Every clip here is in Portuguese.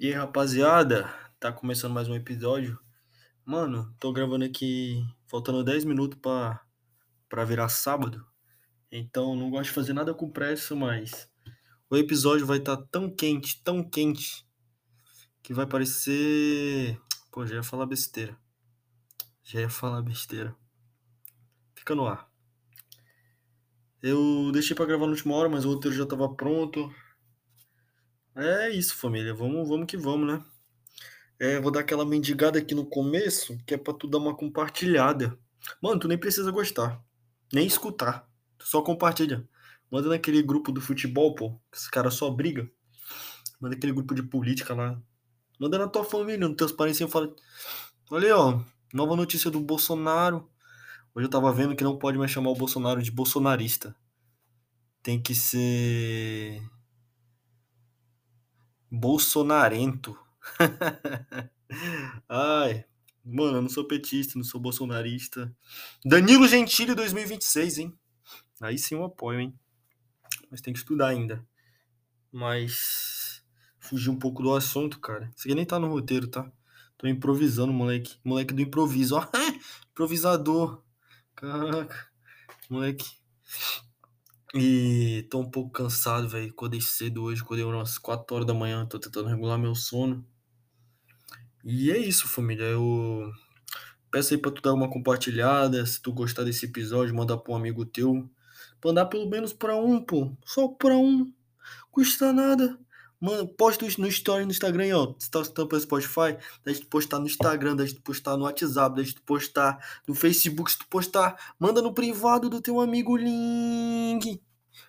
E aí, rapaziada, tá começando mais um episódio. Mano, tô gravando aqui faltando 10 minutos pra, virar sábado. Então não gosto de fazer nada com pressa, mas o episódio vai estar tá tão quente, tão quente, que vai parecer. Pô, já ia falar besteira. Já ia falar besteira. Fica no ar. Eu deixei pra gravar na última hora, mas o roteiro já tava pronto. É isso, família. Vamos, vamos que vamos, né? É, vou dar aquela mendigada aqui no começo, que é pra tu dar uma compartilhada. Mano, tu nem precisa gostar, nem escutar. Tu só compartilha. Manda naquele grupo do futebol, pô, que esse cara só briga. Manda aquele grupo de política lá. Manda na tua família, nos teus parentes, fala. Olha aí, ó, nova notícia do Bolsonaro. Hoje eu tava vendo que não pode mais chamar o Bolsonaro de bolsonarista. Tem que ser. Bolsonarento. Ai, mano, eu não sou petista, não sou bolsonarista. Danilo Gentili 2026, hein? Aí sim eu apoio, hein? Mas tem que estudar ainda. Mas fugir um pouco do assunto, cara. Isso aqui nem tá no roteiro, tá? Tô improvisando, moleque. Moleque do improviso, ó. Improvisador. Caraca. Moleque. E tô um pouco cansado, velho. Acordei cedo hoje, acordei umas 4 horas da manhã, tô tentando regular meu sono. E é isso, família. Eu peço aí pra tu dar uma compartilhada. Se tu gostar desse episódio, manda pra um amigo teu. Mandar pelo menos pra um, pô. Só pra um. Custa nada. Mano, posta no story no Instagram, ó. Se tá escutando pelo Spotify, deixa tu postar no Instagram, deixa tu postar no WhatsApp, deixa tu postar no Facebook. Se tu postar, manda no privado do teu amigo link.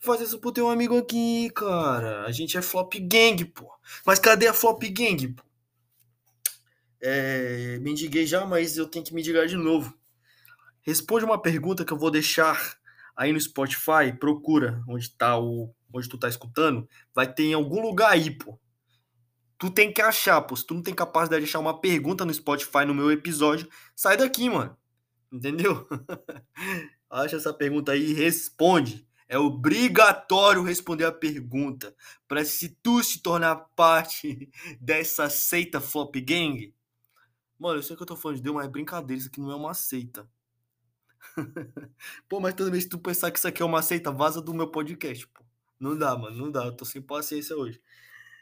Faz isso pro teu amigo aqui, cara. A gente é flop gang, pô. Mas cadê a flop gang, pô? É, me indiguei já, mas eu tenho que me indigar de novo. Responde uma pergunta que eu vou deixar aí no Spotify. Procura onde tá o onde tu tá escutando, vai ter em algum lugar aí, pô. Tu tem que achar, pô. Se tu não tem capacidade de deixar uma pergunta no Spotify no meu episódio, sai daqui, mano. Entendeu? Acha essa pergunta aí e responde. É obrigatório responder a pergunta para se tu se tornar parte dessa seita Flop Gang. Mano, eu sei que eu tô falando de Deus, mas é brincadeira, isso aqui não é uma seita. pô, mas toda vez que tu pensar que isso aqui é uma seita, vaza do meu podcast, pô. Não dá, mano, não dá. Eu tô sem paciência hoje.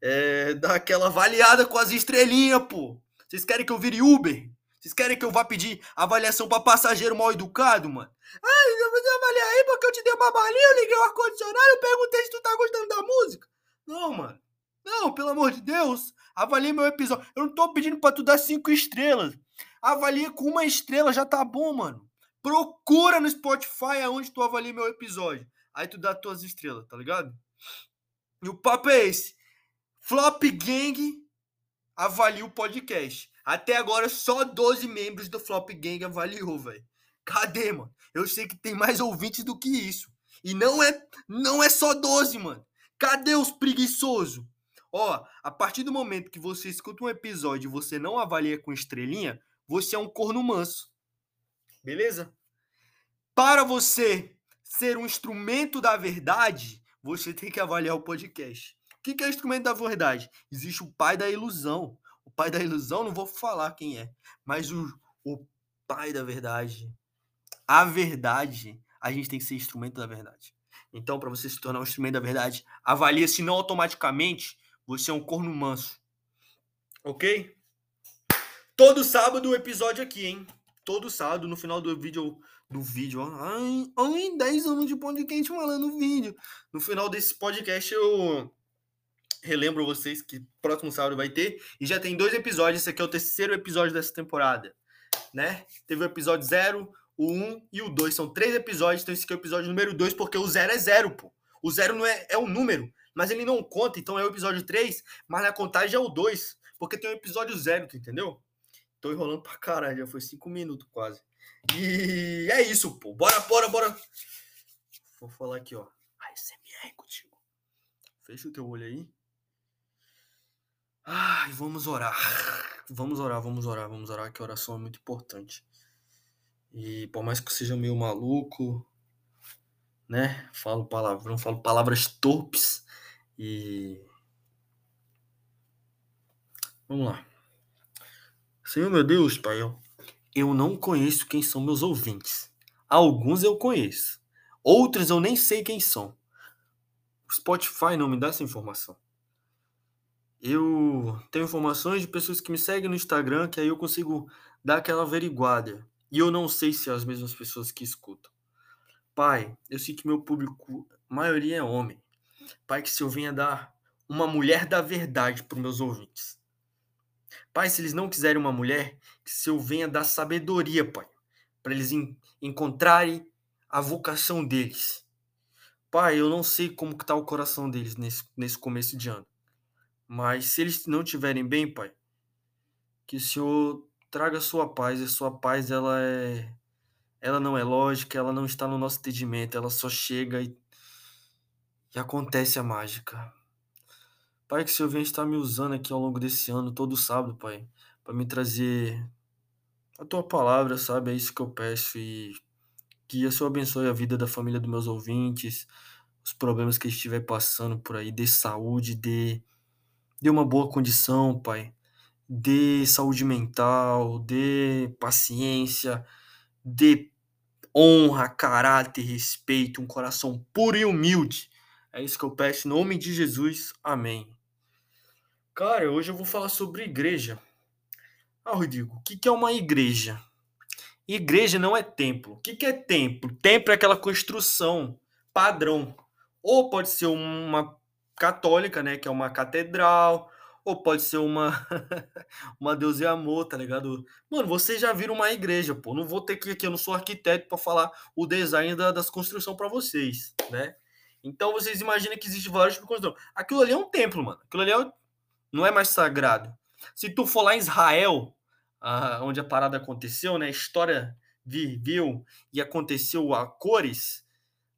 É, dá aquela avaliada com as estrelinhas, pô. Vocês querem que eu vire Uber? Vocês querem que eu vá pedir avaliação para passageiro mal educado, mano? Ai, você avaliar aí porque eu te dei uma balinha, eu liguei o ar-condicionado, eu perguntei se tu tá gostando da música. Não, mano. Não, pelo amor de Deus. Avalie meu episódio. Eu não tô pedindo pra tu dar cinco estrelas. Avalia com uma estrela, já tá bom, mano. Procura no Spotify aonde tu avalia meu episódio. Aí tu dá tuas estrelas, tá ligado? E o papo é esse. Flop Gang avalia o podcast. Até agora só 12 membros do Flop Gang avaliou, velho. Cadê, mano? Eu sei que tem mais ouvintes do que isso. E não é não é só 12, mano. Cadê os preguiçosos? Ó, a partir do momento que você escuta um episódio e você não avalia com estrelinha, você é um corno manso. Beleza? Para você ser um instrumento da verdade, você tem que avaliar o podcast. O que é instrumento da verdade? Existe o pai da ilusão. O pai da ilusão, não vou falar quem é, mas o, o pai da verdade. A verdade, a gente tem que ser instrumento da verdade. Então, para você se tornar um instrumento da verdade, avalie se não automaticamente você é um corno manso. Ok? Todo sábado o episódio aqui, hein? Todo sábado, no final do vídeo, do vídeo. Ai, ai, 10 anos de podcast falando vídeo. No final desse podcast eu relembro vocês que próximo sábado vai ter. E já tem dois episódios. Esse aqui é o terceiro episódio dessa temporada. Né? Teve o episódio 0, o 1 um e o 2. São três episódios. Então esse aqui é o episódio número 2, porque o 0 é 0, pô. O 0 não é, é um número, mas ele não conta. Então é o episódio 3, mas na contagem é o 2. Porque tem o episódio 0, tu entendeu? Tô enrolando pra caralho, já foi 5 minutos quase. E é isso, pô. Bora, bora, bora. Vou falar aqui, ó. ASMR contigo. Fecha o teu olho aí. Ai, vamos orar. Vamos orar, vamos orar, vamos orar, que a oração é muito importante. E por mais que eu seja meio maluco, né? Falo palavrão, falo palavras torpes e Vamos lá. Senhor meu Deus, Pai, eu não conheço quem são meus ouvintes. Alguns eu conheço. Outros eu nem sei quem são. O Spotify não me dá essa informação. Eu tenho informações de pessoas que me seguem no Instagram, que aí eu consigo dar aquela averiguada. E eu não sei se são as mesmas pessoas que escutam. Pai, eu sei que meu público, a maioria é homem. Pai, que se eu venha dar uma mulher da verdade para meus ouvintes. Pai, se eles não quiserem uma mulher, que se eu venha dar sabedoria, Pai, para eles en encontrarem a vocação deles. Pai, eu não sei como está o coração deles nesse, nesse começo de ano. Mas se eles não estiverem bem, Pai, que o Senhor traga a sua paz. E a sua paz, ela é ela não é lógica, ela não está no nosso entendimento, ela só chega e, e acontece a mágica. Pai, que o Senhor venha estar me usando aqui ao longo desse ano, todo sábado, Pai, para me trazer a tua palavra, sabe? É isso que eu peço e que o Senhor abençoe a vida da família dos meus ouvintes, os problemas que estiver passando por aí, dê saúde, dê, dê uma boa condição, Pai. Dê saúde mental, dê paciência, dê honra, caráter, respeito, um coração puro e humilde. É isso que eu peço em nome de Jesus. Amém. Cara, hoje eu vou falar sobre igreja. Ah, Rodrigo, o que é uma igreja? Igreja não é templo. O que é templo? Templo é aquela construção padrão. Ou pode ser uma católica, né, que é uma catedral, ou pode ser uma uma Deus e amor, tá ligado? Mano, vocês já viram uma igreja, pô. Não vou ter que aqui, eu não sou arquiteto para falar o design da, das construções para vocês, né? Então vocês imaginam que existe vários tipos de construção. Aquilo ali é um templo, mano. Aquilo ali é, não é mais sagrado. Se tu for lá em Israel, ah, onde a parada aconteceu, né? A história viveu e aconteceu a cores,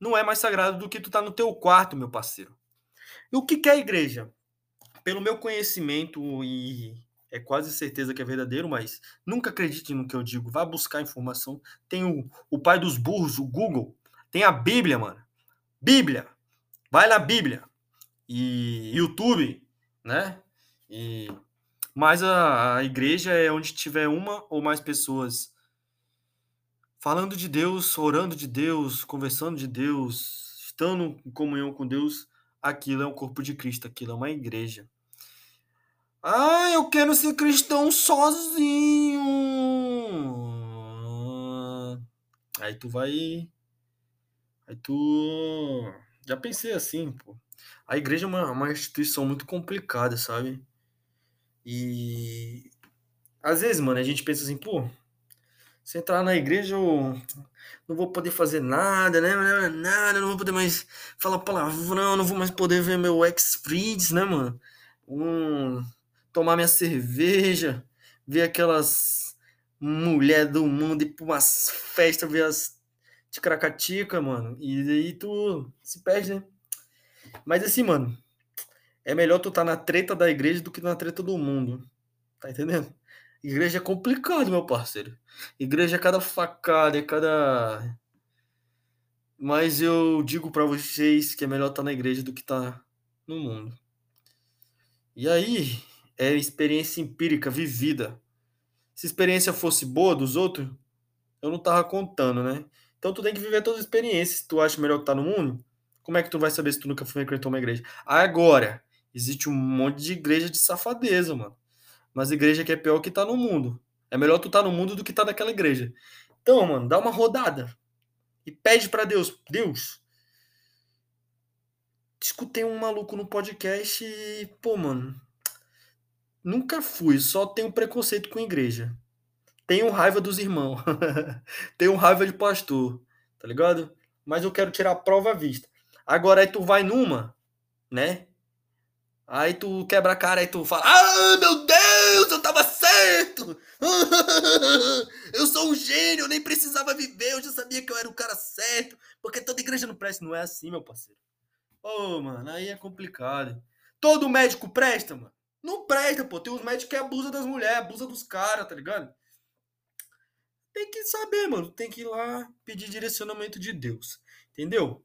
não é mais sagrado do que tu tá no teu quarto, meu parceiro. E o que, que é a igreja? pelo meu conhecimento, e é quase certeza que é verdadeiro, mas nunca acredite no que eu digo. Vá buscar informação. Tem o, o pai dos burros, o Google. Tem a Bíblia, mano. Bíblia. Vai na Bíblia. E YouTube, né? E mas a, a igreja é onde tiver uma ou mais pessoas falando de Deus, orando de Deus, conversando de Deus, estando em comunhão com Deus, aquilo é um corpo de Cristo, aquilo é uma igreja. Ah, eu quero ser cristão sozinho. Aí tu vai. Aí tu. Já pensei assim, pô. A igreja é uma, uma instituição muito complicada, sabe? E. Às vezes, mano, a gente pensa assim, pô. Se entrar na igreja, eu não vou poder fazer nada, né? Nada, não vou poder mais falar palavrão, não vou mais poder ver meu ex-friends, né, mano? Um tomar minha cerveja, ver aquelas mulher do mundo ir pra umas festas, ver as de cracatica, mano. E aí tu se perde, né? Mas assim, mano, é melhor tu tá na treta da igreja do que na treta do mundo. Tá entendendo? Igreja é complicado, meu parceiro. Igreja é cada facada, é cada. Mas eu digo para vocês que é melhor estar tá na igreja do que tá no mundo. E aí, é experiência empírica, vivida. Se experiência fosse boa dos outros, eu não tava contando, né? Então tu tem que viver todas as experiências. Se tu acha melhor que tá no mundo, como é que tu vai saber se tu nunca frequentou uma igreja? Agora, existe um monte de igreja de safadeza, mano. Mas igreja que é pior que tá no mundo. É melhor tu tá no mundo do que tá naquela igreja. Então, mano, dá uma rodada. E pede para Deus, Deus, escutei um maluco no podcast e, pô, mano, Nunca fui, só tenho preconceito com igreja. Tenho raiva dos irmãos. tenho raiva de pastor, tá ligado? Mas eu quero tirar a prova à vista. Agora aí tu vai numa, né? Aí tu quebra a cara e tu fala: Ah, meu Deus, eu tava certo! eu sou um gênio, eu nem precisava viver, eu já sabia que eu era o cara certo. Porque toda igreja não presta, não é assim, meu parceiro. Ô, oh, mano, aí é complicado. Todo médico presta, mano. Não presta, pô. Tem uns médicos que abusam das mulheres, abusam dos caras, tá ligado? Tem que saber, mano. Tem que ir lá pedir direcionamento de Deus. Entendeu?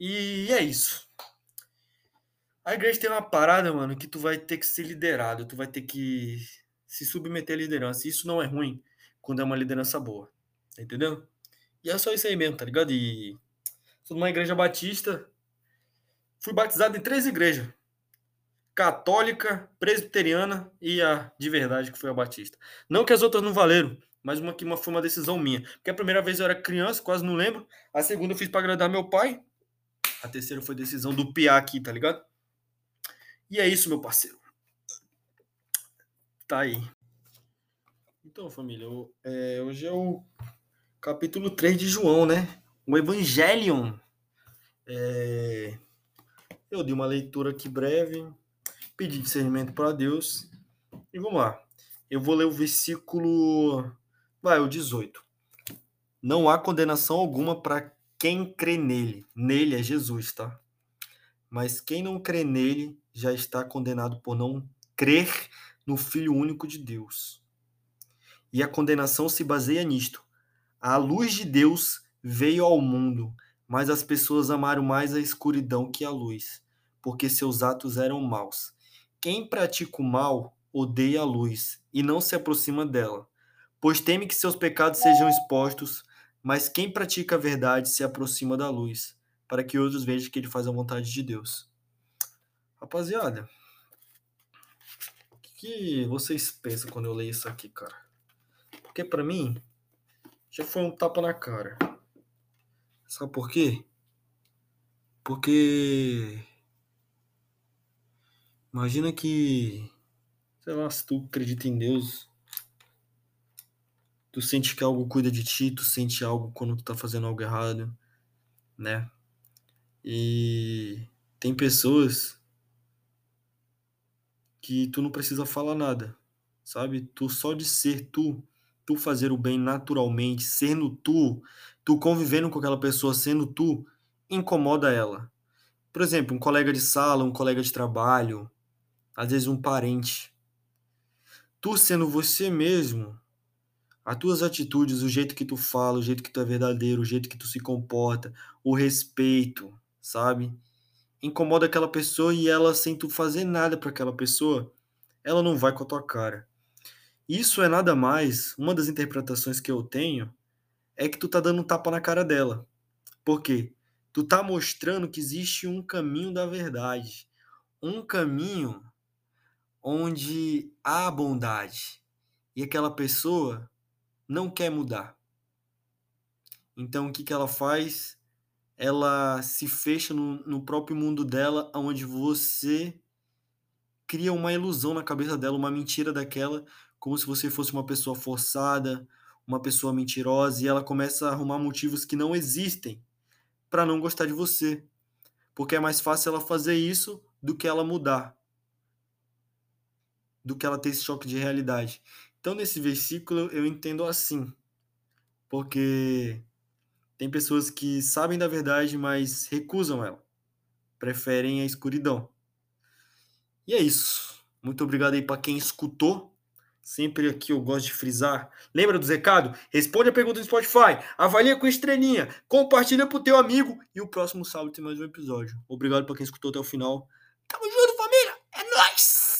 E é isso. A igreja tem uma parada, mano, que tu vai ter que ser liderado, tu vai ter que se submeter à liderança. Isso não é ruim quando é uma liderança boa. Entendeu? E é só isso aí mesmo, tá ligado? E sou numa igreja batista. Fui batizado em três igrejas: católica, presbiteriana e a de verdade, que foi a batista. Não que as outras não valeram, mas uma que uma, foi uma decisão minha. Porque a primeira vez eu era criança, quase não lembro. A segunda eu fiz para agradar meu pai. A terceira foi decisão do Piá aqui, tá ligado? E é isso, meu parceiro. Tá aí. Então, família, é, hoje é o capítulo 3 de João, né? O Evangelion. É, eu dei uma leitura aqui breve, pedi discernimento para Deus. E vamos lá. Eu vou ler o versículo. Vai, o 18. Não há condenação alguma para quem crê nele. Nele é Jesus, tá? Mas quem não crê nele já está condenado por não crer no Filho único de Deus. E a condenação se baseia nisto. A luz de Deus veio ao mundo, mas as pessoas amaram mais a escuridão que a luz, porque seus atos eram maus. Quem pratica o mal odeia a luz e não se aproxima dela, pois teme que seus pecados sejam expostos, mas quem pratica a verdade se aproxima da luz, para que outros vejam que ele faz a vontade de Deus. Rapaziada, o que vocês pensam quando eu leio isso aqui, cara? Porque para mim já foi um tapa na cara. Sabe por quê? Porque imagina que sei lá, se tu acredita em Deus, tu sente que algo cuida de ti, tu sente algo quando tu tá fazendo algo errado, né? E tem pessoas que tu não precisa falar nada, sabe? Tu só de ser tu, tu fazer o bem naturalmente, sendo tu, tu convivendo com aquela pessoa sendo tu, incomoda ela. Por exemplo, um colega de sala, um colega de trabalho, às vezes um parente. Tu sendo você mesmo, as tuas atitudes, o jeito que tu fala, o jeito que tu é verdadeiro, o jeito que tu se comporta, o respeito, sabe? incomoda aquela pessoa e ela, sem tu fazer nada para aquela pessoa, ela não vai com a tua cara. Isso é nada mais, uma das interpretações que eu tenho é que tu tá dando um tapa na cara dela. Por quê? Tu tá mostrando que existe um caminho da verdade, um caminho onde há bondade e aquela pessoa não quer mudar. Então o que, que ela faz? Ela se fecha no, no próprio mundo dela, onde você cria uma ilusão na cabeça dela, uma mentira daquela, como se você fosse uma pessoa forçada, uma pessoa mentirosa, e ela começa a arrumar motivos que não existem para não gostar de você. Porque é mais fácil ela fazer isso do que ela mudar. Do que ela ter esse choque de realidade. Então, nesse versículo, eu entendo assim. Porque tem pessoas que sabem da verdade, mas recusam ela. Preferem a escuridão. E é isso. Muito obrigado aí para quem escutou. Sempre aqui eu gosto de frisar. Lembra do recado? Responde a pergunta do Spotify, avalia com estrelinha, compartilha pro teu amigo e o próximo sábado tem mais um episódio. Obrigado para quem escutou até o final. Tamo junto, família. É nóis!